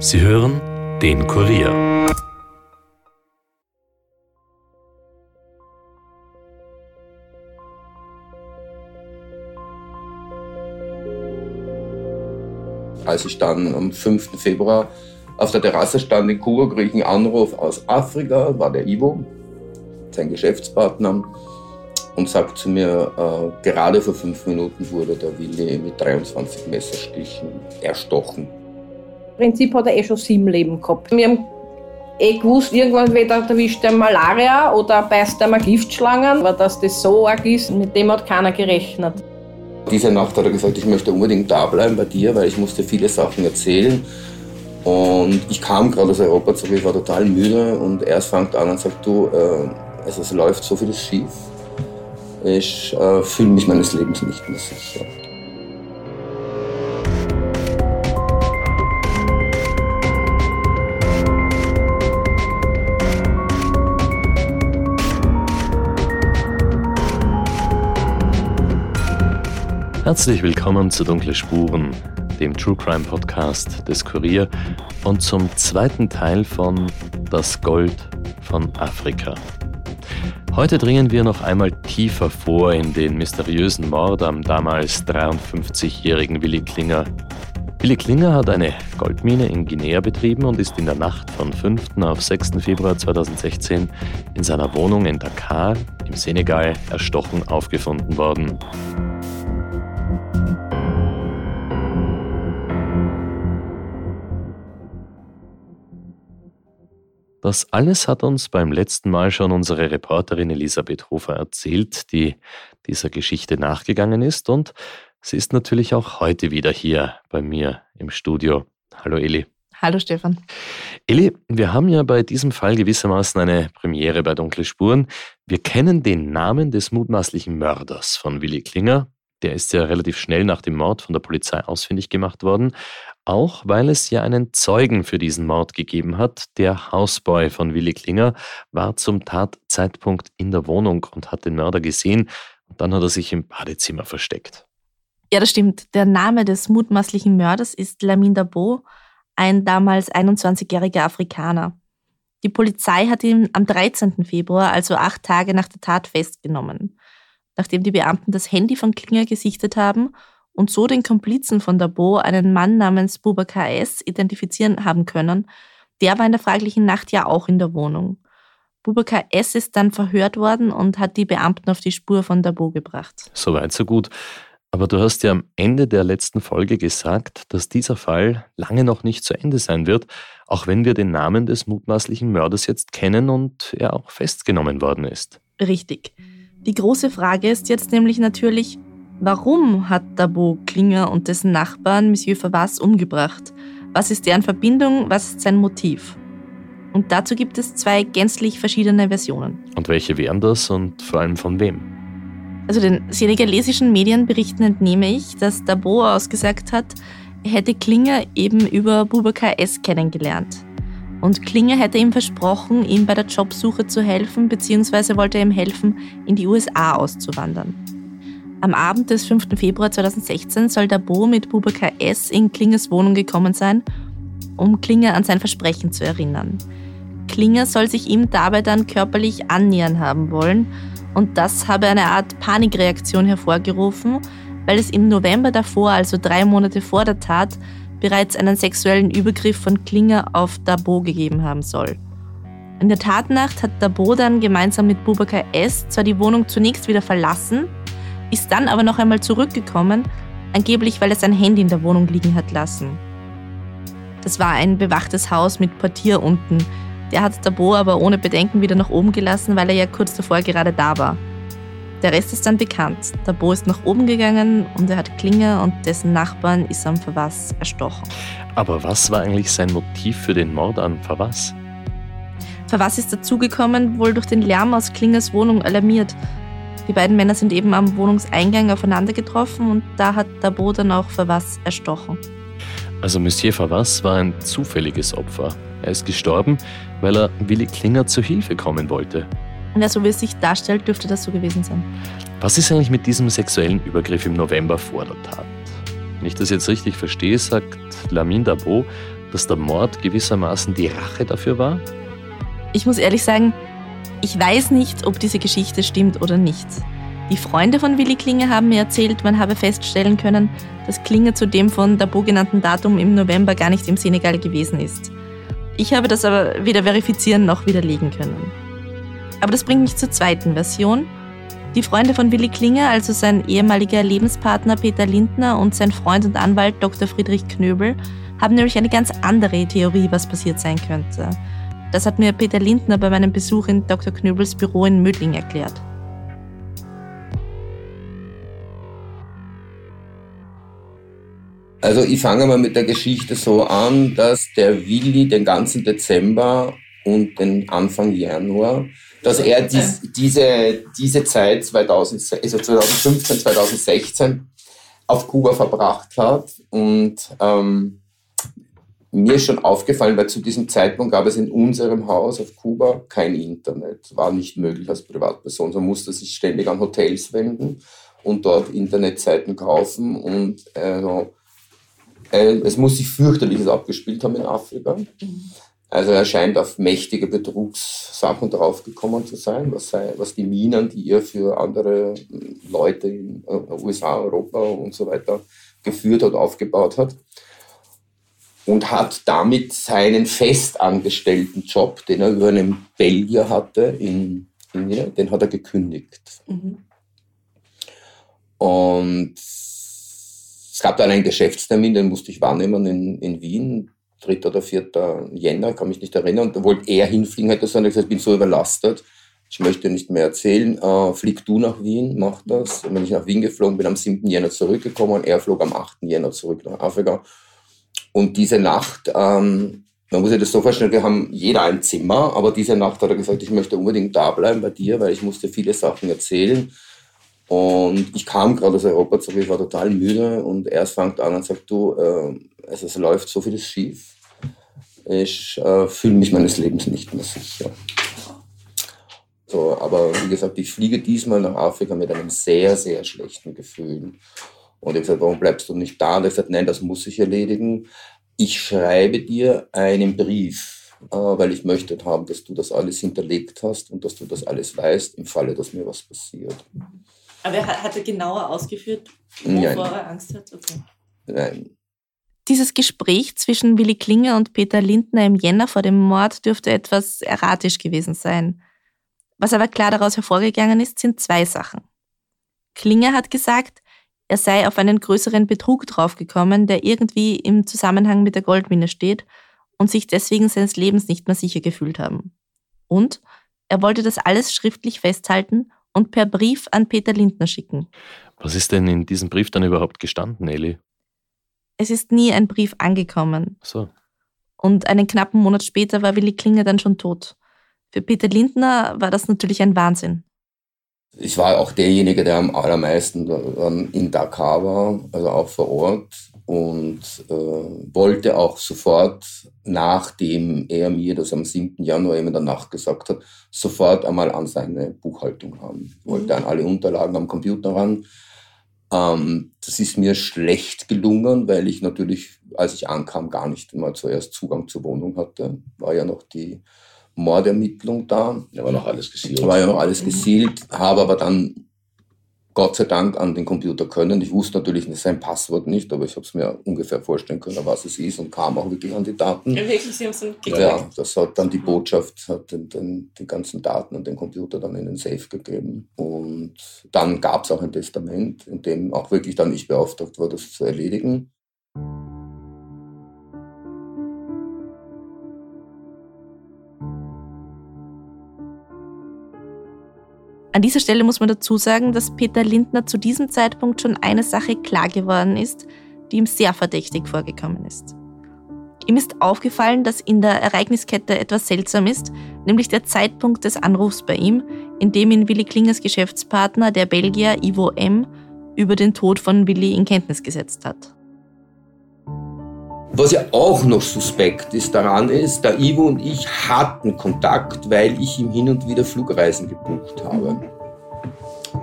Sie hören den Kurier. Als ich dann am 5. Februar auf der Terrasse stand in Kuba, kriege ich einen Anruf aus Afrika, war der Ivo, sein Geschäftspartner, und sagt zu mir, äh, gerade vor fünf Minuten wurde der Willi mit 23 Messerstichen erstochen. Prinzip hat er eh schon sieben Leben gehabt. Wir haben eh gewusst, irgendwann wieder erwischt er Malaria oder beißt er mal Giftschlangen. Aber dass das so arg ist, mit dem hat keiner gerechnet. Diese Nacht hat er gesagt, ich möchte unbedingt da bleiben bei dir, weil ich musste viele Sachen erzählen. Und ich kam gerade aus Europa zurück, ich war total müde und er fängt an und sagt, du, äh, also es läuft so vieles schief. Ich äh, fühle mich meines Lebens nicht mehr sicher. Herzlich willkommen zu Dunkle Spuren, dem True Crime Podcast des Kurier und zum zweiten Teil von Das Gold von Afrika. Heute dringen wir noch einmal tiefer vor in den mysteriösen Mord am damals 53-jährigen Willi Klinger. Willi Klinger hat eine Goldmine in Guinea betrieben und ist in der Nacht von 5. auf 6. Februar 2016 in seiner Wohnung in Dakar im Senegal erstochen aufgefunden worden. Das alles hat uns beim letzten Mal schon unsere Reporterin Elisabeth Hofer erzählt, die dieser Geschichte nachgegangen ist und sie ist natürlich auch heute wieder hier bei mir im Studio. Hallo Eli. Hallo Stefan. Eli, wir haben ja bei diesem Fall gewissermaßen eine Premiere bei Dunkle Spuren. Wir kennen den Namen des mutmaßlichen Mörders von Willi Klinger. Der ist ja relativ schnell nach dem Mord von der Polizei ausfindig gemacht worden auch weil es ja einen Zeugen für diesen Mord gegeben hat. Der Hausboy von Willi Klinger war zum Tatzeitpunkt in der Wohnung und hat den Mörder gesehen und dann hat er sich im Badezimmer versteckt. Ja, das stimmt. Der Name des mutmaßlichen Mörders ist Lamin Dabo, ein damals 21-jähriger Afrikaner. Die Polizei hat ihn am 13. Februar, also acht Tage nach der Tat, festgenommen. Nachdem die Beamten das Handy von Klinger gesichtet haben und so den Komplizen von Dabo, einen Mann namens Bubakar S., identifizieren haben können. Der war in der fraglichen Nacht ja auch in der Wohnung. Bubakar S. ist dann verhört worden und hat die Beamten auf die Spur von Dabo gebracht. Soweit, so gut. Aber du hast ja am Ende der letzten Folge gesagt, dass dieser Fall lange noch nicht zu Ende sein wird, auch wenn wir den Namen des mutmaßlichen Mörders jetzt kennen und er auch festgenommen worden ist. Richtig. Die große Frage ist jetzt nämlich natürlich, Warum hat Dabo Klinger und dessen Nachbarn Monsieur Favas umgebracht? Was ist deren Verbindung? Was ist sein Motiv? Und dazu gibt es zwei gänzlich verschiedene Versionen. Und welche wären das und vor allem von wem? Also den senegalesischen Medien berichten entnehme ich, dass Dabo ausgesagt hat, er hätte Klinger eben über Bubakar S. kennengelernt. Und Klinger hätte ihm versprochen, ihm bei der Jobsuche zu helfen, beziehungsweise wollte er ihm helfen, in die USA auszuwandern. Am Abend des 5. Februar 2016 soll Dabo mit Bubakar S. in Klingers Wohnung gekommen sein, um Klinger an sein Versprechen zu erinnern. Klinger soll sich ihm dabei dann körperlich annähern haben wollen und das habe eine Art Panikreaktion hervorgerufen, weil es im November davor, also drei Monate vor der Tat, bereits einen sexuellen Übergriff von Klinger auf Dabo gegeben haben soll. In der Tatnacht hat Dabo dann gemeinsam mit Bubakar S. zwar die Wohnung zunächst wieder verlassen, ist dann aber noch einmal zurückgekommen, angeblich weil er sein Handy in der Wohnung liegen hat lassen. Das war ein bewachtes Haus mit Portier unten. Der hat Dabo aber ohne Bedenken wieder nach oben gelassen, weil er ja kurz davor gerade da war. Der Rest ist dann bekannt. Dabo ist nach oben gegangen und er hat Klinger und dessen Nachbarn ist am Verwass erstochen. Aber was war eigentlich sein Motiv für den Mord an Verwass? Verwass ist dazugekommen, wohl durch den Lärm aus Klingers Wohnung alarmiert. Die beiden Männer sind eben am Wohnungseingang aufeinander getroffen und da hat Dabo dann auch Favas erstochen. Also Monsieur Favas war ein zufälliges Opfer. Er ist gestorben, weil er Willi Klinger zu Hilfe kommen wollte. Ja, so wie es sich darstellt, dürfte das so gewesen sein. Was ist eigentlich mit diesem sexuellen Übergriff im November vor der Tat? Wenn ich das jetzt richtig verstehe, sagt Lamin Dabo, dass der Mord gewissermaßen die Rache dafür war? Ich muss ehrlich sagen, ich weiß nicht, ob diese Geschichte stimmt oder nicht. Die Freunde von Willi Klinger haben mir erzählt, man habe feststellen können, dass Klinger zu dem von Dabo genannten Datum im November gar nicht im Senegal gewesen ist. Ich habe das aber weder verifizieren noch widerlegen können. Aber das bringt mich zur zweiten Version. Die Freunde von Willi Klinger, also sein ehemaliger Lebenspartner Peter Lindner und sein Freund und Anwalt Dr. Friedrich Knöbel, haben nämlich eine ganz andere Theorie, was passiert sein könnte. Das hat mir Peter Lindner bei meinem Besuch in Dr. Knöbels Büro in Mödling erklärt. Also ich fange mal mit der Geschichte so an, dass der Willi den ganzen Dezember und den Anfang Januar, dass er dies, diese, diese Zeit 2000, also 2015, 2016 auf Kuba verbracht hat. Und ähm, mir ist schon aufgefallen, weil zu diesem Zeitpunkt gab es in unserem Haus auf Kuba kein Internet. War nicht möglich als Privatperson. Man musste sich ständig an Hotels wenden und dort Internetseiten kaufen. Und äh, äh, es muss sich fürchterliches abgespielt haben in Afrika. Also er scheint auf mächtige Betrugssachen draufgekommen zu sein, was, sei, was die Minen, die er für andere Leute in äh, USA, Europa und so weiter geführt hat, aufgebaut hat. Und hat damit seinen festangestellten Job, den er über einen Belgier hatte, in, in den hat er gekündigt. Mhm. Und es gab dann einen Geschäftstermin, den musste ich wahrnehmen in, in Wien, 3. oder 4. Jänner, kann mich nicht erinnern. Und da wollte er hinfliegen, hätte gesagt, ich bin so überlastet, ich möchte nicht mehr erzählen. Äh, flieg du nach Wien, mach das. Und wenn ich nach Wien geflogen bin, am 7. Jänner zurückgekommen, er flog am 8. Jänner zurück nach Afrika. Und diese Nacht, ähm, man muss sich das so vorstellen, wir haben jeder ein Zimmer, aber diese Nacht hat er gesagt, ich möchte unbedingt da bleiben bei dir, weil ich musste viele Sachen erzählen. Und ich kam gerade aus Europa zurück, ich war total müde und er fängt an und sagt, du, äh, also es läuft so vieles schief. Ich äh, fühle mich meines Lebens nicht mehr sicher. So, aber wie gesagt, ich fliege diesmal nach Afrika mit einem sehr, sehr schlechten Gefühl. Und ich habe gesagt, warum bleibst du nicht da? Und er gesagt, nein, das muss ich erledigen. Ich schreibe dir einen Brief, äh, weil ich möchte haben, dass du das alles hinterlegt hast und dass du das alles weißt, im Falle, dass mir was passiert. Aber er hat er genauer ausgeführt, wovor Nein. er Angst hat? Okay. Nein. Dieses Gespräch zwischen Willi Klinger und Peter Lindner im Jänner vor dem Mord dürfte etwas erratisch gewesen sein. Was aber klar daraus hervorgegangen ist, sind zwei Sachen. Klinger hat gesagt, er sei auf einen größeren Betrug draufgekommen, der irgendwie im Zusammenhang mit der Goldmine steht und sich deswegen seines Lebens nicht mehr sicher gefühlt haben. Und er wollte das alles schriftlich festhalten und per Brief an Peter Lindner schicken. Was ist denn in diesem Brief dann überhaupt gestanden, Eli? Es ist nie ein Brief angekommen. So. Und einen knappen Monat später war Willi Klinger dann schon tot. Für Peter Lindner war das natürlich ein Wahnsinn. Ich war auch derjenige, der am allermeisten in Dakar war, also auch vor Ort und äh, wollte auch sofort, nachdem er mir das am 7. Januar eben in der Nacht gesagt hat, sofort einmal an seine Buchhaltung haben. Wollte mhm. an alle Unterlagen am Computer ran. Ähm, das ist mir schlecht gelungen, weil ich natürlich, als ich ankam, gar nicht mal zuerst Zugang zur Wohnung hatte. War ja noch die Mordermittlung da. Da war noch alles gesielt. War ja noch alles gesielt, habe aber dann Gott sei Dank an den Computer können. Ich wusste natürlich sein Passwort nicht, aber ich habe es mir ungefähr vorstellen können, was es ist und kam auch wirklich an die Daten. Ja, wirklich, Sie haben es dann. Ja, das hat dann die Botschaft, hat den, den, die ganzen Daten und den Computer dann in den Safe gegeben. Und dann gab es auch ein Testament, in dem auch wirklich dann ich beauftragt war, das zu erledigen. An dieser Stelle muss man dazu sagen, dass Peter Lindner zu diesem Zeitpunkt schon eine Sache klar geworden ist, die ihm sehr verdächtig vorgekommen ist. Ihm ist aufgefallen, dass in der Ereigniskette etwas seltsam ist, nämlich der Zeitpunkt des Anrufs bei ihm, in dem ihn Willi Klingers Geschäftspartner, der Belgier Ivo M., über den Tod von Willi in Kenntnis gesetzt hat. Was ja auch noch suspekt ist daran ist, der Ivo und ich hatten Kontakt, weil ich ihm hin und wieder Flugreisen gebucht habe.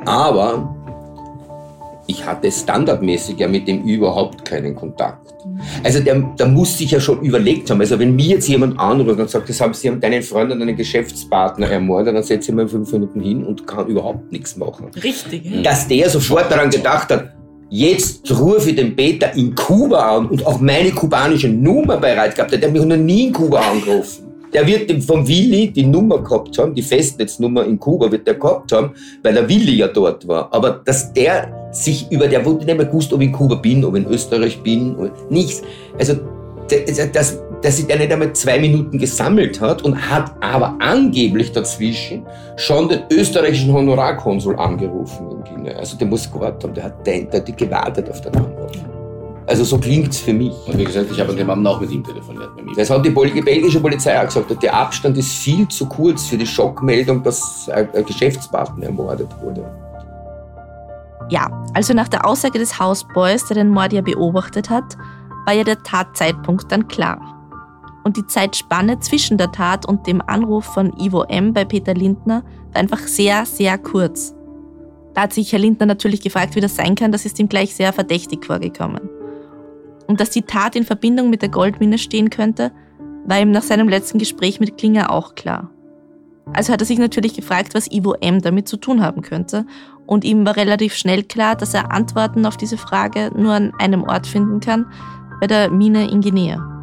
Aber ich hatte standardmäßig ja mit dem überhaupt keinen Kontakt. Also der, der muss sich ja schon überlegt haben. Also wenn mir jetzt jemand anruft und sagt, das haben Sie haben deinen Freund und deinen Geschäftspartner ermordet, dann setze ich mal fünf Minuten hin und kann überhaupt nichts machen. Richtig. Dass der sofort daran gedacht hat, jetzt rufe ich den Peter in Kuba an und auch meine kubanische Nummer bereit gehabt. Der hat mich noch nie in Kuba angerufen. Der wird vom Willi die Nummer gehabt haben, die Festnetznummer in Kuba wird der gehabt haben, weil der Willi ja dort war. Aber dass der sich über, der wurde nicht mehr gewusst, ob ich in Kuba bin, ob ich in Österreich bin, nichts. Also, dass, dass sich der nicht einmal zwei Minuten gesammelt hat und hat aber angeblich dazwischen schon den österreichischen Honorarkonsul angerufen in Guinea. Also der muss gewartet haben, der hat, hat gewartet auf den Antwort. Also so klingt es für mich. Und wie gesagt, ich habe an dem Abend auch mit ihm telefoniert. Das hat die belgische Polizei auch gesagt. Der Abstand ist viel zu kurz für die Schockmeldung, dass ein Geschäftspartner ermordet wurde. Ja, also nach der Aussage des Hausboys, der den Mord ja beobachtet hat, war ja der Tatzeitpunkt dann klar. Und die Zeitspanne zwischen der Tat und dem Anruf von Ivo M. bei Peter Lindner war einfach sehr, sehr kurz. Da hat sich Herr Lindner natürlich gefragt, wie das sein kann, das ist ihm gleich sehr verdächtig vorgekommen. Und dass die Tat in Verbindung mit der Goldmine stehen könnte, war ihm nach seinem letzten Gespräch mit Klinger auch klar. Also hat er sich natürlich gefragt, was Ivo M. damit zu tun haben könnte. Und ihm war relativ schnell klar, dass er Antworten auf diese Frage nur an einem Ort finden kann, bei der Mine in Guinea.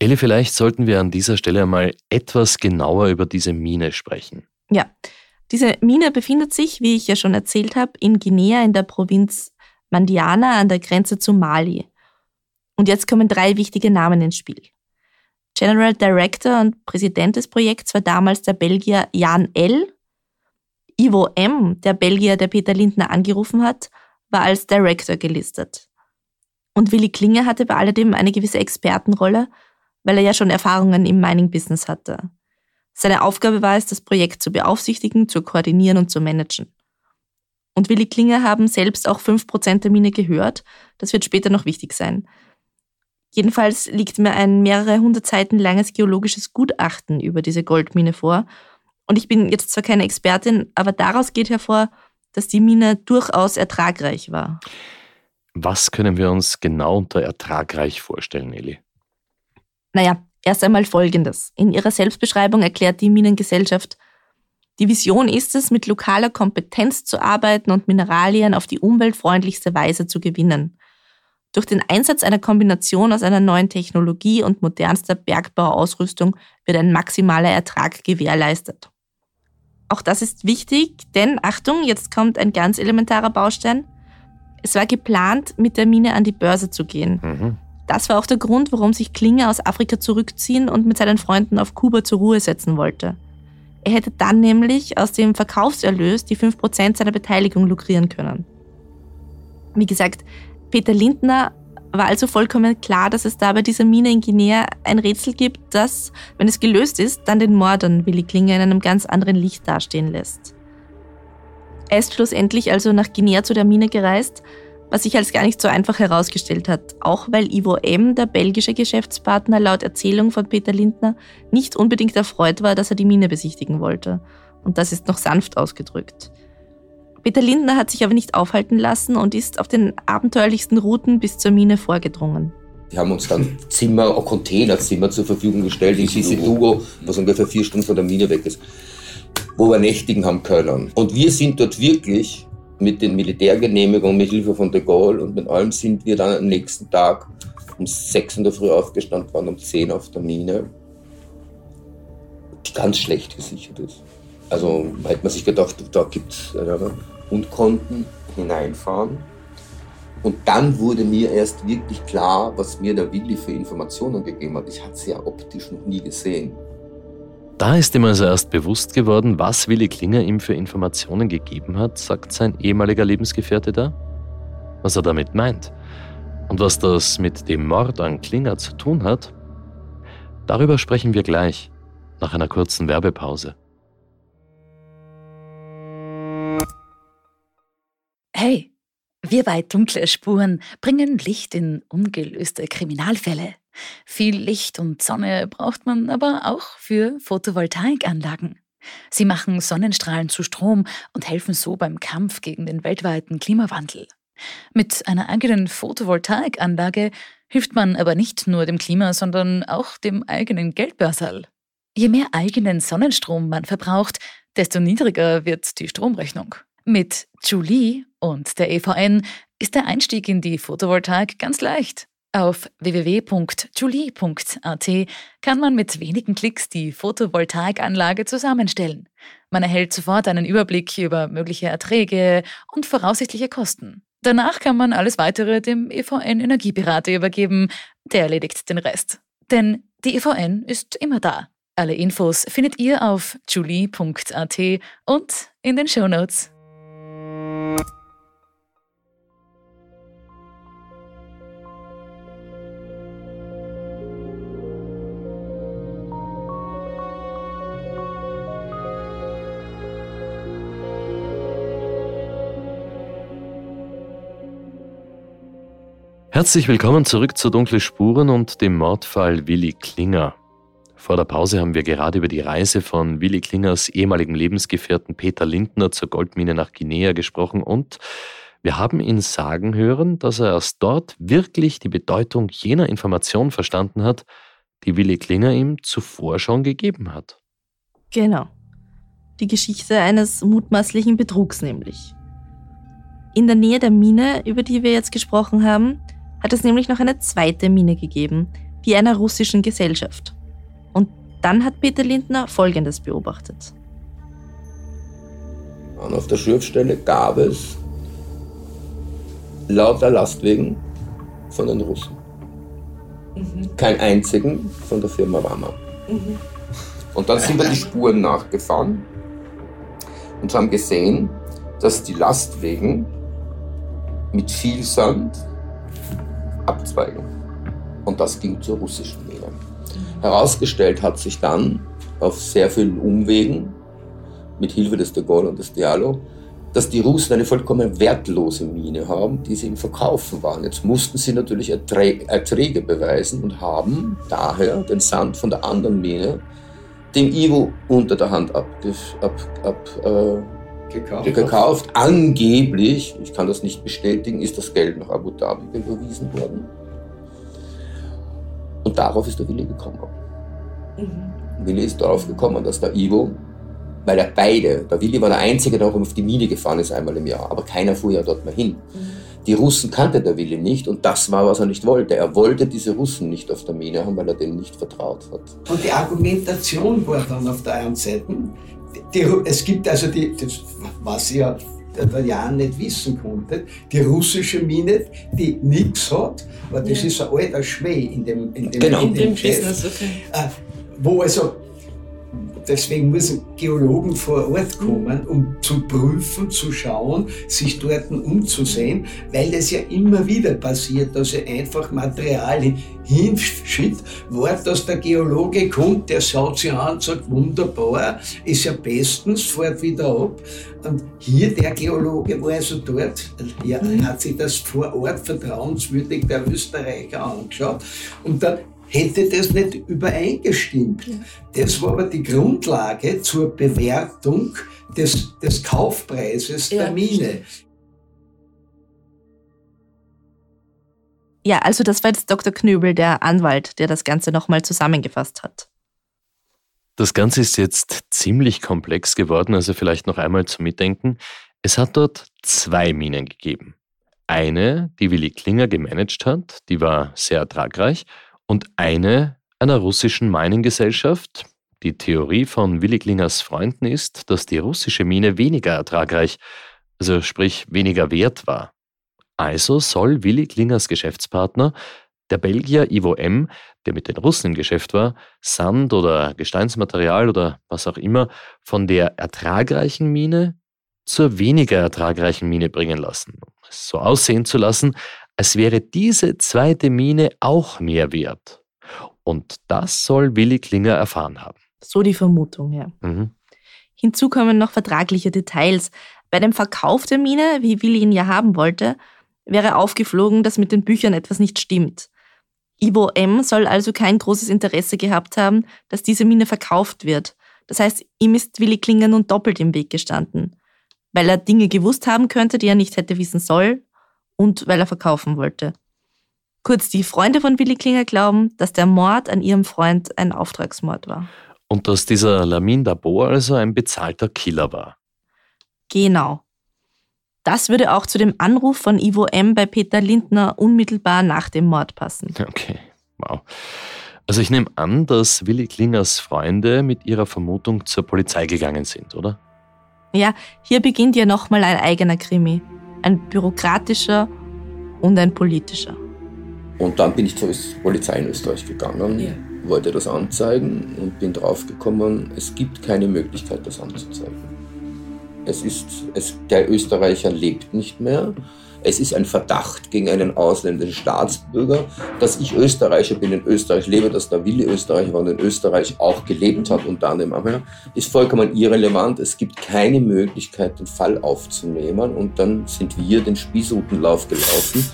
Elli, vielleicht sollten wir an dieser Stelle einmal etwas genauer über diese Mine sprechen. Ja, diese Mine befindet sich, wie ich ja schon erzählt habe, in Guinea in der Provinz Mandiana an der Grenze zu Mali. Und jetzt kommen drei wichtige Namen ins Spiel. General Director und Präsident des Projekts war damals der Belgier Jan L. Ivo M., der Belgier, der Peter Lindner angerufen hat, war als Director gelistet. Und Willi Klinger hatte bei alledem eine gewisse Expertenrolle, weil er ja schon Erfahrungen im Mining-Business hatte. Seine Aufgabe war es, das Projekt zu beaufsichtigen, zu koordinieren und zu managen. Und Willi Klinger haben selbst auch 5% der Mine gehört. Das wird später noch wichtig sein. Jedenfalls liegt mir ein mehrere hundert Seiten langes geologisches Gutachten über diese Goldmine vor. Und ich bin jetzt zwar keine Expertin, aber daraus geht hervor, dass die Mine durchaus ertragreich war. Was können wir uns genau unter ertragreich vorstellen, Eli? Naja, erst einmal Folgendes. In ihrer Selbstbeschreibung erklärt die Minengesellschaft, die Vision ist es, mit lokaler Kompetenz zu arbeiten und Mineralien auf die umweltfreundlichste Weise zu gewinnen. Durch den Einsatz einer Kombination aus einer neuen Technologie und modernster Bergbauausrüstung wird ein maximaler Ertrag gewährleistet. Auch das ist wichtig, denn Achtung, jetzt kommt ein ganz elementarer Baustein. Es war geplant, mit der Mine an die Börse zu gehen. Mhm. Das war auch der Grund, warum sich Klinger aus Afrika zurückziehen und mit seinen Freunden auf Kuba zur Ruhe setzen wollte. Er hätte dann nämlich aus dem Verkaufserlös die 5% seiner Beteiligung lukrieren können. Wie gesagt, Peter Lindner war also vollkommen klar, dass es da bei dieser Mine in Guinea ein Rätsel gibt, das, wenn es gelöst ist, dann den Mord an Willi Klinger in einem ganz anderen Licht dastehen lässt. Er ist schlussendlich also nach Guinea zu der Mine gereist was sich als gar nicht so einfach herausgestellt hat, auch weil Ivo M., der belgische Geschäftspartner, laut Erzählung von Peter Lindner nicht unbedingt erfreut war, dass er die Mine besichtigen wollte. Und das ist noch sanft ausgedrückt. Peter Lindner hat sich aber nicht aufhalten lassen und ist auf den abenteuerlichsten Routen bis zur Mine vorgedrungen. Die haben uns dann Zimmer, auch Containerzimmer zur Verfügung gestellt in Sisidugo, was ungefähr vier Stunden von der Mine weg ist, wo wir nächtigen haben können. Und wir sind dort wirklich mit den Militärgenehmigungen, mit Hilfe von de Gaulle und mit allem sind wir dann am nächsten Tag um 6 in der Früh aufgestanden, waren um 10 auf der Mine, die ganz schlecht gesichert ist. Also hätte man sich gedacht, da gibt es äh, und konnten hineinfahren. Und dann wurde mir erst wirklich klar, was mir der Willi für Informationen gegeben hat. Ich hatte sie ja optisch noch nie gesehen. Da ist ihm also erst bewusst geworden, was Willi Klinger ihm für Informationen gegeben hat, sagt sein ehemaliger Lebensgefährte da. Was er damit meint und was das mit dem Mord an Klinger zu tun hat, darüber sprechen wir gleich nach einer kurzen Werbepause. Hey, wir bei Dunkle Spuren bringen Licht in ungelöste Kriminalfälle. Viel Licht und Sonne braucht man aber auch für Photovoltaikanlagen. Sie machen Sonnenstrahlen zu Strom und helfen so beim Kampf gegen den weltweiten Klimawandel. Mit einer eigenen Photovoltaikanlage hilft man aber nicht nur dem Klima, sondern auch dem eigenen Geldbörsal. Je mehr eigenen Sonnenstrom man verbraucht, desto niedriger wird die Stromrechnung. Mit Julie und der EVN ist der Einstieg in die Photovoltaik ganz leicht. Auf www.julie.at kann man mit wenigen Klicks die Photovoltaikanlage zusammenstellen. Man erhält sofort einen Überblick über mögliche Erträge und voraussichtliche Kosten. Danach kann man alles weitere dem EVN Energieberater übergeben. Der erledigt den Rest. Denn die EVN ist immer da. Alle Infos findet ihr auf julie.at und in den Shownotes. Herzlich willkommen zurück zu Dunkle Spuren und dem Mordfall Willi Klinger. Vor der Pause haben wir gerade über die Reise von Willi Klingers ehemaligem Lebensgefährten Peter Lindner zur Goldmine nach Guinea gesprochen und wir haben ihn sagen hören, dass er erst dort wirklich die Bedeutung jener Information verstanden hat, die Willi Klinger ihm zuvor schon gegeben hat. Genau. Die Geschichte eines mutmaßlichen Betrugs nämlich. In der Nähe der Mine, über die wir jetzt gesprochen haben, hat es nämlich noch eine zweite Mine gegeben, die einer russischen Gesellschaft. Und dann hat Peter Lindner Folgendes beobachtet. Und auf der Schürfstelle gab es lauter Lastwegen von den Russen. Mhm. Kein einzigen von der Firma Wammer. Mhm. Und dann sind wir die Spuren nachgefahren und haben gesehen, dass die Lastwegen mit viel Sand abzweigen. Und das ging zur russischen Mine. Herausgestellt hat sich dann auf sehr vielen Umwegen mit Hilfe des de Gaulle und des Diallo, dass die Russen eine vollkommen wertlose Mine haben, die sie im Verkaufen waren. Jetzt mussten sie natürlich Erträge beweisen und haben daher den Sand von der anderen Mine dem Ivo unter der Hand ab, ab, ab äh, gekauft. gekauft. Angeblich, ich kann das nicht bestätigen, ist das Geld nach Abu Dhabi überwiesen worden. Und darauf ist der Willi gekommen. Mhm. Willi ist darauf gekommen, dass der Ivo, weil er beide, der Willi war der Einzige, der auch auf die Mine gefahren ist einmal im Jahr, aber keiner fuhr ja dort mehr hin. Mhm. Die Russen kannte der Willi nicht und das war, was er nicht wollte. Er wollte diese Russen nicht auf der Mine haben, weil er denen nicht vertraut hat. Und die Argumentation war dann auf der einen Seite, die, es gibt also die, das, was ja der Jan nicht wissen konnte, die russische Mine, die nichts hat, aber das ja. ist ein alter Schmäh in dem, in dem, genau. in dem Business, okay. Äh, wo also Deswegen müssen Geologen vor Ort kommen, um zu prüfen, zu schauen, sich dort umzusehen, weil das ja immer wieder passiert, dass er einfach Material hinschickt, wartet, dass der Geologe kommt, der schaut sich an und sagt, wunderbar, ist ja bestens, fährt wieder ab. Und hier der Geologe war also dort, ja, hat sich das vor Ort vertrauenswürdig der Österreicher angeschaut und dann hätte das nicht übereingestimmt. Das war aber die Grundlage zur Bewertung des, des Kaufpreises ja. der Mine. Ja, also das war jetzt Dr. Knübel, der Anwalt, der das Ganze nochmal zusammengefasst hat. Das Ganze ist jetzt ziemlich komplex geworden, also vielleicht noch einmal zum Mitdenken. Es hat dort zwei Minen gegeben. Eine, die Willi Klinger gemanagt hat, die war sehr ertragreich und eine einer russischen Minengesellschaft. Die Theorie von Willi Klingers Freunden ist, dass die russische Mine weniger ertragreich, also sprich weniger wert war. Also soll Willi Klingers Geschäftspartner, der Belgier Ivo M., der mit den Russen im Geschäft war, Sand oder Gesteinsmaterial oder was auch immer von der ertragreichen Mine zur weniger ertragreichen Mine bringen lassen, um es so aussehen zu lassen, als wäre diese zweite Mine auch mehr wert. Und das soll Willi Klinger erfahren haben. So die Vermutung, ja. Mhm. Hinzu kommen noch vertragliche Details. Bei dem Verkauf der Mine, wie Willi ihn ja haben wollte, wäre aufgeflogen, dass mit den Büchern etwas nicht stimmt. Ivo M. soll also kein großes Interesse gehabt haben, dass diese Mine verkauft wird. Das heißt, ihm ist Willi Klinger nun doppelt im Weg gestanden. Weil er Dinge gewusst haben könnte, die er nicht hätte wissen soll und weil er verkaufen wollte. Kurz, die Freunde von Willi Klinger glauben, dass der Mord an ihrem Freund ein Auftragsmord war. Und dass dieser Lamin Dabor also ein bezahlter Killer war. Genau. Das würde auch zu dem Anruf von Ivo M. bei Peter Lindner unmittelbar nach dem Mord passen. Okay, wow. Also ich nehme an, dass Willi Klingers Freunde mit ihrer Vermutung zur Polizei gegangen sind, oder? Ja, hier beginnt ja nochmal ein eigener Krimi. Ein bürokratischer und ein politischer. Und dann bin ich zur Polizei in Österreich gegangen, ja. wollte das anzeigen und bin draufgekommen, es gibt keine Möglichkeit, das anzuzeigen. Es ist, es, der Österreicher lebt nicht mehr. Es ist ein Verdacht gegen einen ausländischen Staatsbürger, dass ich Österreicher bin, in Österreich lebe, dass der Willi Österreicher war und in Österreich auch gelebt hat, unter anderem, ist vollkommen irrelevant. Es gibt keine Möglichkeit, den Fall aufzunehmen und dann sind wir den Spießrutenlauf gelaufen,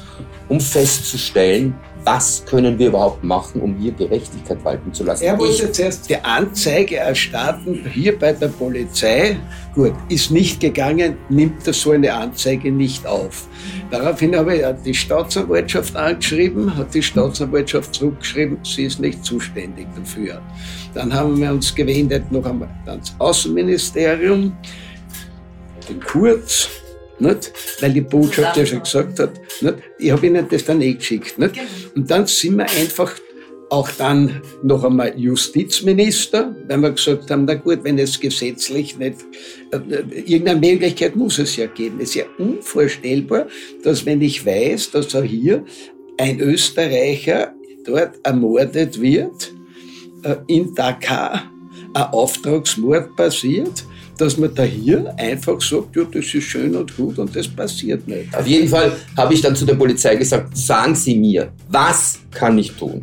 um festzustellen, was können wir überhaupt machen, um hier Gerechtigkeit walten zu lassen? Er wollte zuerst die Anzeige erstatten, hier bei der Polizei. Gut, ist nicht gegangen, nimmt er so eine Anzeige nicht auf. Daraufhin habe ich die Staatsanwaltschaft angeschrieben, hat die Staatsanwaltschaft zurückgeschrieben, sie ist nicht zuständig dafür. Dann haben wir uns gewendet noch einmal ans Außenministerium, den Kurz, nicht? weil die Botschaft ja schon gesagt hat, nicht? ich habe ihnen das dann eh geschickt. Nicht? Genau. Und dann sind wir einfach auch dann noch einmal Justizminister, weil wir gesagt haben, na gut, wenn es gesetzlich nicht, äh, irgendeine Möglichkeit muss es ja geben. Es ist ja unvorstellbar, dass wenn ich weiß, dass auch hier ein Österreicher dort ermordet wird, äh, in Dakar, ein Auftragsmord passiert, dass man da hier einfach sagt, ja, das ist schön und gut und das passiert nicht. Auf jeden Fall habe ich dann zu der Polizei gesagt, sagen Sie mir, was kann ich tun?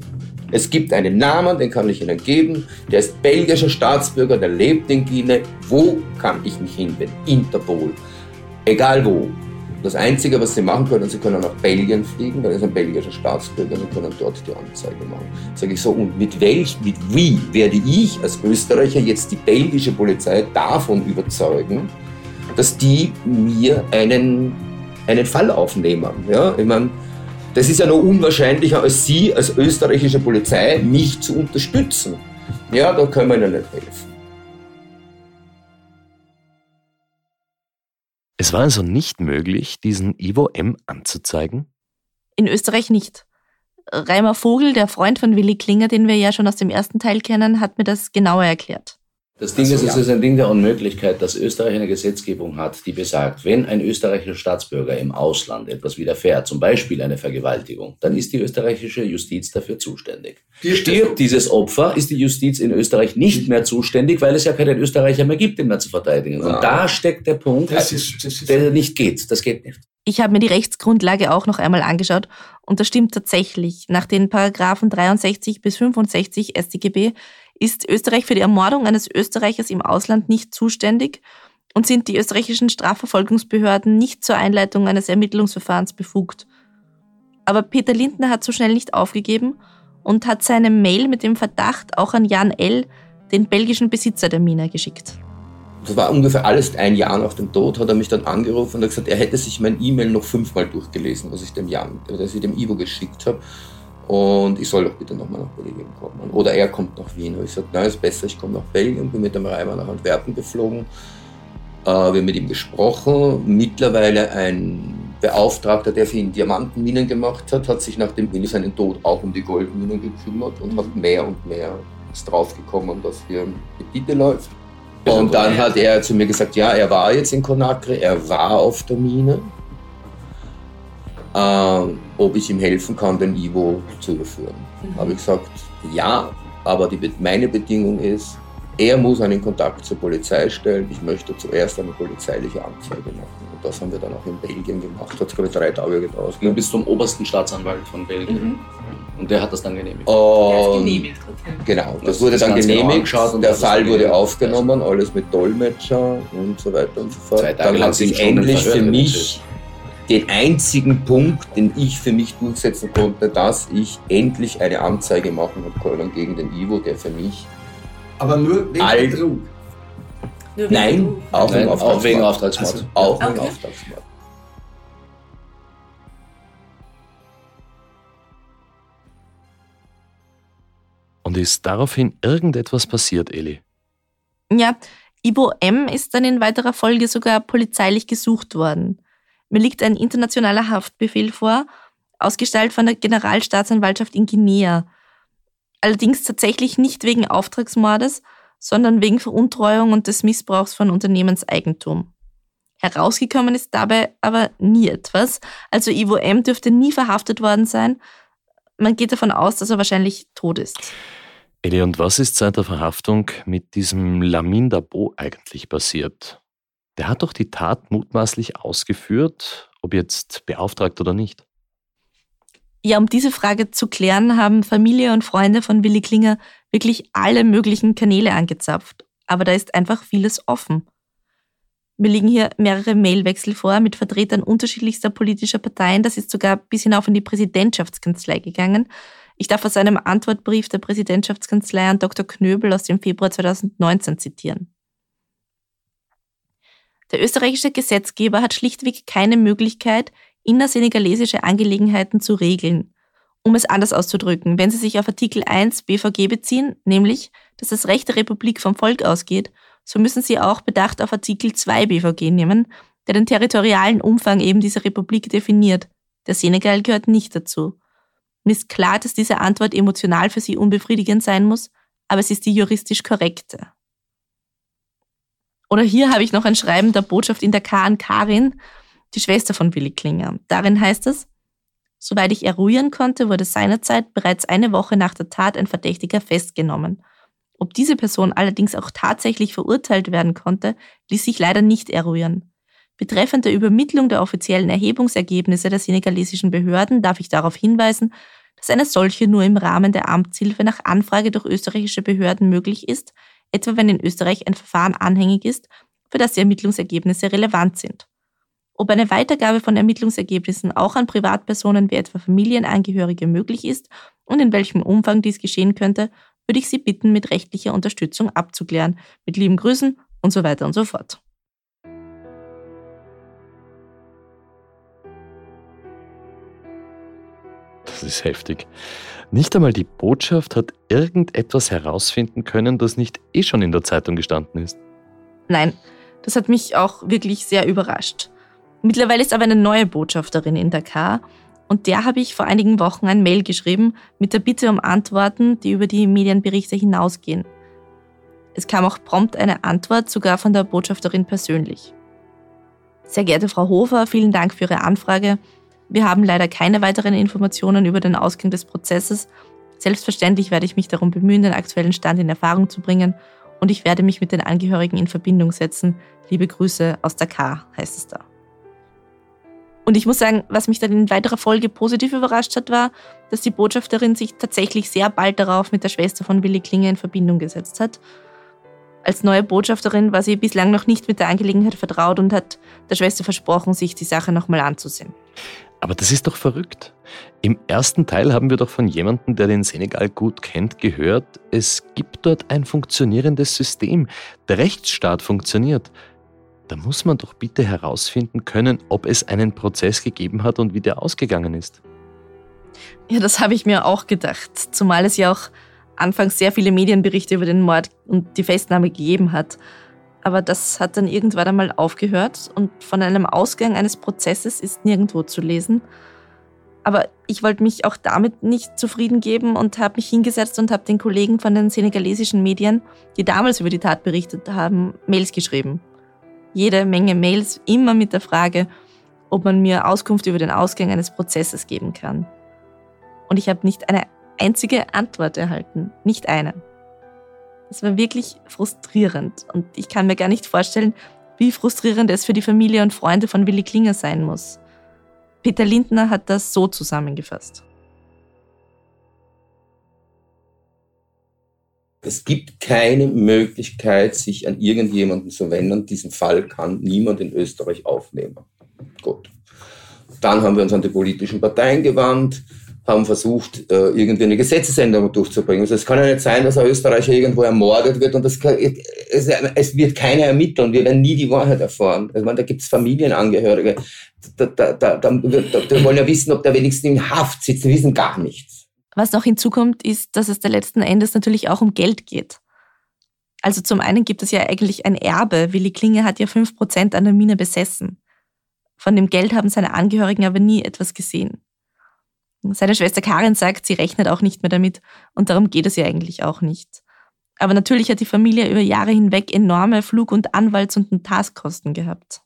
Es gibt einen Namen, den kann ich Ihnen geben. Der ist belgischer Staatsbürger, der lebt in Guinea. Wo kann ich mich hinwenden? Interpol. Egal wo. Das Einzige, was sie machen können, sie können nach Belgien fliegen, weil ist ein belgischer Staatsbürger und können dort die Anzeige machen. Sage ich so, und mit welch, mit wie werde ich als Österreicher jetzt die belgische Polizei davon überzeugen, dass die mir einen, einen Fall aufnehmen? Ja, ich meine, das ist ja noch unwahrscheinlicher, als Sie als österreichische Polizei mich zu unterstützen. Ja, da können wir Ihnen nicht helfen. Es war also nicht möglich, diesen Ivo M. anzuzeigen? In Österreich nicht. Reimer Vogel, der Freund von Willi Klinger, den wir ja schon aus dem ersten Teil kennen, hat mir das genauer erklärt. Das Ding ist, es ist ein Ding der Unmöglichkeit, dass Österreich eine Gesetzgebung hat, die besagt, wenn ein österreichischer Staatsbürger im Ausland etwas widerfährt, zum Beispiel eine Vergewaltigung, dann ist die österreichische Justiz dafür zuständig. Die Stirbt dieses Opfer, ist die Justiz in Österreich nicht mehr zuständig, weil es ja keinen Österreicher mehr gibt, den man zu verteidigen. Und da steckt der Punkt, das ist, das ist der nicht geht. Das geht nicht. Ich habe mir die Rechtsgrundlage auch noch einmal angeschaut und das stimmt tatsächlich. Nach den Paragraphen 63 bis 65 StGB ist Österreich für die Ermordung eines Österreichers im Ausland nicht zuständig und sind die österreichischen Strafverfolgungsbehörden nicht zur Einleitung eines Ermittlungsverfahrens befugt. Aber Peter Lindner hat so schnell nicht aufgegeben und hat seine Mail mit dem Verdacht auch an Jan L., den belgischen Besitzer der Mine, geschickt. Das war ungefähr alles ein Jahr nach dem Tod, hat er mich dann angerufen und hat gesagt, er hätte sich mein E-Mail noch fünfmal durchgelesen, was ich dem Jan, das ich dem Ivo geschickt habe. Und ich soll doch bitte nochmal nach Belgien kommen. Oder er kommt nach Wien. Und ich sagte, nein, ist besser, ich komme nach Belgien, bin mit dem Reimer nach Antwerpen geflogen. Äh, wir haben mit ihm gesprochen. Mittlerweile ein Beauftragter, der für ihn Diamantenminen gemacht hat, hat sich nach dem Willi seinen Tod auch um die Goldminen gekümmert und hat mehr und mehr ist draufgekommen, dass hier Petite läuft. Und dann hat er zu mir gesagt, ja, er war jetzt in Conakry, er war auf der Mine äh, ob ich ihm helfen kann, den Ivo zu überführen. Mhm. Habe ich gesagt, ja, aber die, meine Bedingung ist, er muss einen Kontakt zur Polizei stellen. Ich möchte zuerst eine polizeiliche Anzeige machen. Und das haben wir dann auch in Belgien gemacht. Hat glaube ich drei Tage gedauert. Du bist zum obersten Staatsanwalt von Belgien. Mhm. Und der hat das dann genehmigt. Und genehmigt. Genau, das, das wurde dann genau genehmigt. Genau der Fall wurde aufgenommen, alles mit Dolmetscher und so weiter und so fort. Dann hat sich endlich für mich den einzigen Punkt, den ich für mich durchsetzen konnte, dass ich endlich eine Anzeige machen konnte gegen den Ivo, der für mich. Aber nur wegen All- Betrug. Nein, auch Nein, wegen auch wegen Auftragsmord. Auftragsmord. Auch wegen Okay. Auftragsmord. Und ist daraufhin irgendetwas passiert, Eli? Ja, Ibo M. ist dann in weiterer Folge sogar polizeilich gesucht worden. Mir liegt ein internationaler Haftbefehl vor, ausgestellt von der Generalstaatsanwaltschaft in Guinea. Allerdings tatsächlich nicht wegen Auftragsmordes, sondern wegen Veruntreuung und des Missbrauchs von Unternehmenseigentum. Herausgekommen ist dabei aber nie etwas, also Ivo M. dürfte nie verhaftet worden sein. Man geht davon aus, dass er wahrscheinlich tot ist. Eli, und was ist seit der Verhaftung mit diesem Lamin Dabo eigentlich passiert? Der hat doch die Tat mutmaßlich ausgeführt, ob jetzt beauftragt oder nicht. Ja, um diese Frage zu klären, haben Familie und Freunde von Willi Klinger wirklich alle möglichen Kanäle angezapft. Aber da ist einfach vieles offen. Mir liegen hier mehrere Mailwechsel vor mit Vertretern unterschiedlichster politischer Parteien. Das ist sogar bis hinauf in die Präsidentschaftskanzlei gegangen. Ich darf aus einem Antwortbrief der Präsidentschaftskanzlei an Dr. Knöbel aus dem Februar 2019 zitieren. Der österreichische Gesetzgeber hat schlichtweg keine Möglichkeit, innersenegalesische Angelegenheiten zu regeln. Um es anders auszudrücken, wenn Sie sich auf Artikel 1 BVG beziehen, nämlich, dass das Recht der Republik vom Volk ausgeht, so müssen Sie auch Bedacht auf Artikel 2 BVG nehmen, der den territorialen Umfang eben dieser Republik definiert. Der Senegal gehört nicht dazu. Mir ist klar, dass diese Antwort emotional für Sie unbefriedigend sein muss, aber es ist die juristisch korrekte. Oder hier habe ich noch ein Schreiben der Botschaft in Dakar an Karin, die Schwester von Willi Klinger. Darin heißt es, soweit ich eruieren konnte, wurde seinerzeit bereits eine Woche nach der Tat ein Verdächtiger festgenommen. Ob diese Person allerdings auch tatsächlich verurteilt werden konnte, ließ sich leider nicht eruieren. Betreffend der Übermittlung der offiziellen Erhebungsergebnisse der senegalesischen Behörden darf ich darauf hinweisen, dass eine solche nur im Rahmen der Amtshilfe nach Anfrage durch österreichische Behörden möglich ist, etwa wenn in Österreich ein Verfahren anhängig ist, für das die Ermittlungsergebnisse relevant sind. Ob eine Weitergabe von Ermittlungsergebnissen auch an Privatpersonen wie etwa Familienangehörige möglich ist und in welchem Umfang dies geschehen könnte, würde ich Sie bitten, mit rechtlicher Unterstützung abzuklären. Mit lieben Grüßen und so weiter und so fort. Das ist heftig. Nicht einmal die Botschaft hat irgendetwas herausfinden können, das nicht eh schon in der Zeitung gestanden ist. Nein, das hat mich auch wirklich sehr überrascht. Mittlerweile ist aber eine neue Botschafterin in Dakar und der habe ich vor einigen Wochen ein Mail geschrieben mit der Bitte um Antworten, die über die Medienberichte hinausgehen. Es kam auch prompt eine Antwort, sogar von der Botschafterin persönlich. Sehr geehrte Frau Hofer, vielen Dank für Ihre Anfrage. Wir haben leider keine weiteren Informationen über den Ausgang des Prozesses. Selbstverständlich werde ich mich darum bemühen, den aktuellen Stand in Erfahrung zu bringen und ich werde mich mit den Angehörigen in Verbindung setzen. Liebe Grüße aus Dakar, heißt es da. Und ich muss sagen, was mich dann in weiterer Folge positiv überrascht hat, war, dass die Botschafterin sich tatsächlich sehr bald darauf mit der Schwester von Willi Klinger in Verbindung gesetzt hat. Als neue Botschafterin war sie bislang noch nicht mit der Angelegenheit vertraut und hat der Schwester versprochen, sich die Sache nochmal anzusehen. Aber das ist doch verrückt. Im ersten Teil haben wir doch von jemandem, der den Senegal gut kennt, gehört, es gibt dort ein funktionierendes System. Der Rechtsstaat funktioniert. Da muss man doch bitte herausfinden können, ob es einen Prozess gegeben hat und wie der ausgegangen ist. Ja, das habe ich mir auch gedacht, zumal es ja auch anfangs sehr viele Medienberichte über den Mord und die Festnahme gegeben hat. Aber das hat dann irgendwann einmal aufgehört und von einem Ausgang eines Prozesses ist nirgendwo zu lesen. Aber ich wollte mich auch damit nicht zufrieden geben und habe mich hingesetzt und habe den Kollegen von den senegalesischen Medien, die damals über die Tat berichtet haben, Mails geschrieben. Jede Menge Mails, immer mit der Frage, ob man mir Auskunft über den Ausgang eines Prozesses geben kann. Und ich habe nicht eine einzige Antwort erhalten. Nicht eine. Das war wirklich frustrierend. Und ich kann mir gar nicht vorstellen, wie frustrierend es für die Familie und Freunde von Willi Klinger sein muss. Peter Lindner hat das so zusammengefasst. Es gibt keine Möglichkeit, sich an irgendjemanden zu wenden. Diesen Fall kann niemand in Österreich aufnehmen. Gut. Dann haben wir uns an die politischen Parteien gewandt, haben versucht, äh, irgendwie eine Gesetzesänderung durchzubringen. Also es kann ja nicht sein, dass ein Österreicher irgendwo ermordet wird und das kann, es, es, wird keiner ermitteln. Wir werden nie die Wahrheit erfahren. Also, meine, da gibt es Familienangehörige. Da, da, da, da, wollen ja wissen, ob der wenigstens in Haft sitzt. Wir wissen gar nichts. Was noch hinzukommt, ist, dass es letzten Endes natürlich auch um Geld geht. Also zum einen gibt es ja eigentlich ein Erbe. Willi Klinger hat ja 5% an der Mine besessen. Von dem Geld haben seine Angehörigen aber nie etwas gesehen. Seine Schwester Karin sagt, sie rechnet auch nicht mehr damit und darum geht es ja eigentlich auch nicht. Aber natürlich hat die Familie über Jahre hinweg enorme Flug- und Anwalts- und Notarskosten gehabt.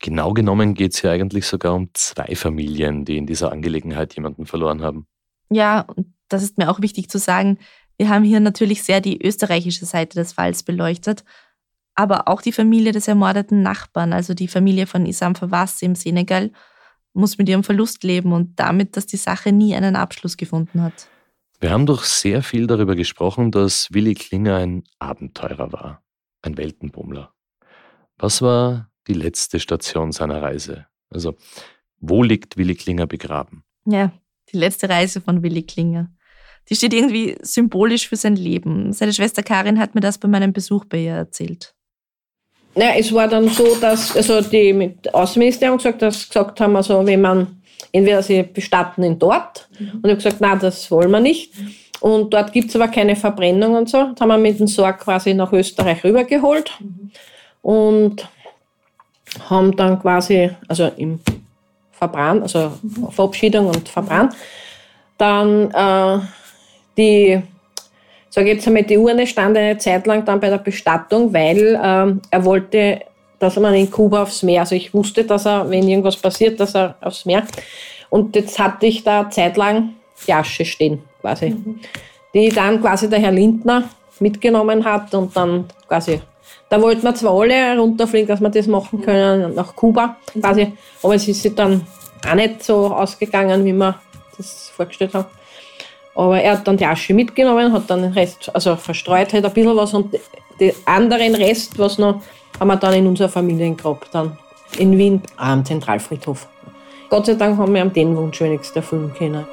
Genau genommen geht es ja eigentlich sogar um zwei Familien, die in dieser Angelegenheit jemanden verloren haben. Ja, und das ist mir auch wichtig zu sagen. Wir haben hier natürlich sehr die österreichische Seite des Falls beleuchtet, aber auch die Familie des ermordeten Nachbarn, also die Familie von Isam Fawaz im Senegal, muss mit ihrem Verlust leben und damit, dass die Sache nie einen Abschluss gefunden hat. Wir haben doch sehr viel darüber gesprochen, dass Willi Klinger ein Abenteurer war, ein Weltenbummler. Was war die letzte Station seiner Reise? Also, wo liegt Willi Klinger begraben? Ja, die letzte Reise von Willi Klinger. Die steht irgendwie symbolisch für sein Leben. Seine Schwester Karin hat mir das bei meinem Besuch bei ihr erzählt. Ja, es war dann so, dass also die mit Außenministerium gesagt, dass gesagt haben, also wenn man entweder sie bestatten ihn dort mhm. und ich habe gesagt, nein, das wollen wir nicht. Und dort gibt es aber keine Verbrennung und so. Das haben wir mit dem Sorg quasi nach Österreich rübergeholt mhm. und haben dann quasi, also im Verbrannt, also mhm. Verabschiedung und Verbrannt, dann äh, die, sage jetzt einmal, die Urne stand eine Zeit lang dann bei der Bestattung, weil ähm, er wollte, dass man in Kuba aufs Meer, also ich wusste, dass er, wenn irgendwas passiert, dass er aufs Meer. Und jetzt hatte ich da zeitlang die Asche stehen, quasi. Mhm. Die dann quasi der Herr Lindner mitgenommen hat und dann quasi da wollten wir zwar alle runterfliegen, dass wir das machen können, nach Kuba quasi, aber es ist dann auch nicht so ausgegangen, wie wir das vorgestellt haben. Aber er hat dann die Asche mitgenommen, hat dann den Rest, also verstreut halt ein bisschen was und den anderen Rest, was noch, haben wir dann in unser Familiengrab dann in Wien am Zentralfriedhof. Gott sei Dank haben wir ihm den Wunsch wenigstens erfüllen können.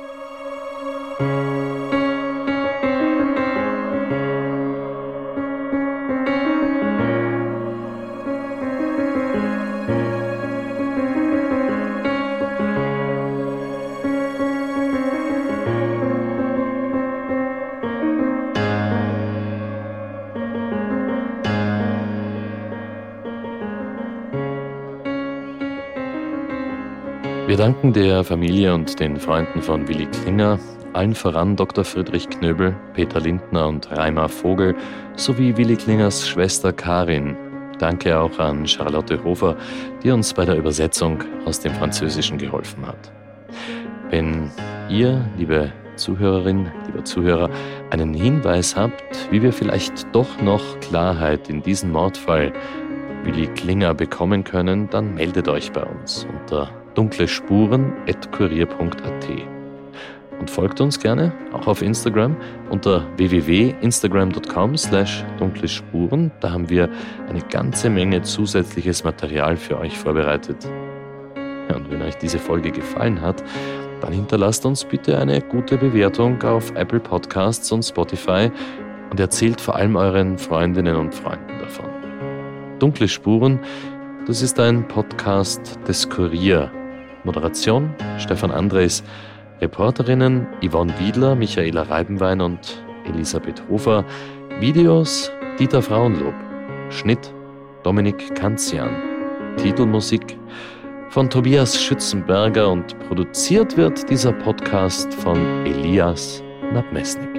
Wir danken der Familie und den Freunden von Willi Klinger, allen voran Dr. Friedrich Knöbel, Peter Lindner und Reimer Vogel sowie Willi Klingers Schwester Karin. Danke auch an Charlotte Hofer, die uns bei der Übersetzung aus dem Französischen geholfen hat. Wenn ihr, liebe Zuhörerin, lieber Zuhörer, einen Hinweis habt, wie wir vielleicht doch noch Klarheit in diesen Mordfall Willi Klinger bekommen können, dann meldet euch bei uns unter dunklespuren.kurier.at. Und folgt uns gerne auch auf Instagram unter www.instagram.com slash dunklespuren. Da haben wir eine ganze Menge zusätzliches Material für euch vorbereitet. Und wenn euch diese Folge gefallen hat, dann hinterlasst uns bitte eine gute Bewertung auf Apple Podcasts und Spotify und erzählt vor allem euren Freundinnen und Freunden davon. Dunkle Spuren, das ist ein Podcast des Kurier Moderation Stefan Andres, Reporterinnen Yvonne Wiedler, Michaela Reibenwein und Elisabeth Hofer, Videos Dieter Frauenlob, Schnitt Dominik Kanzian, Titelmusik von Tobias Schützenberger und produziert wird dieser Podcast von Elias Nabmesnik.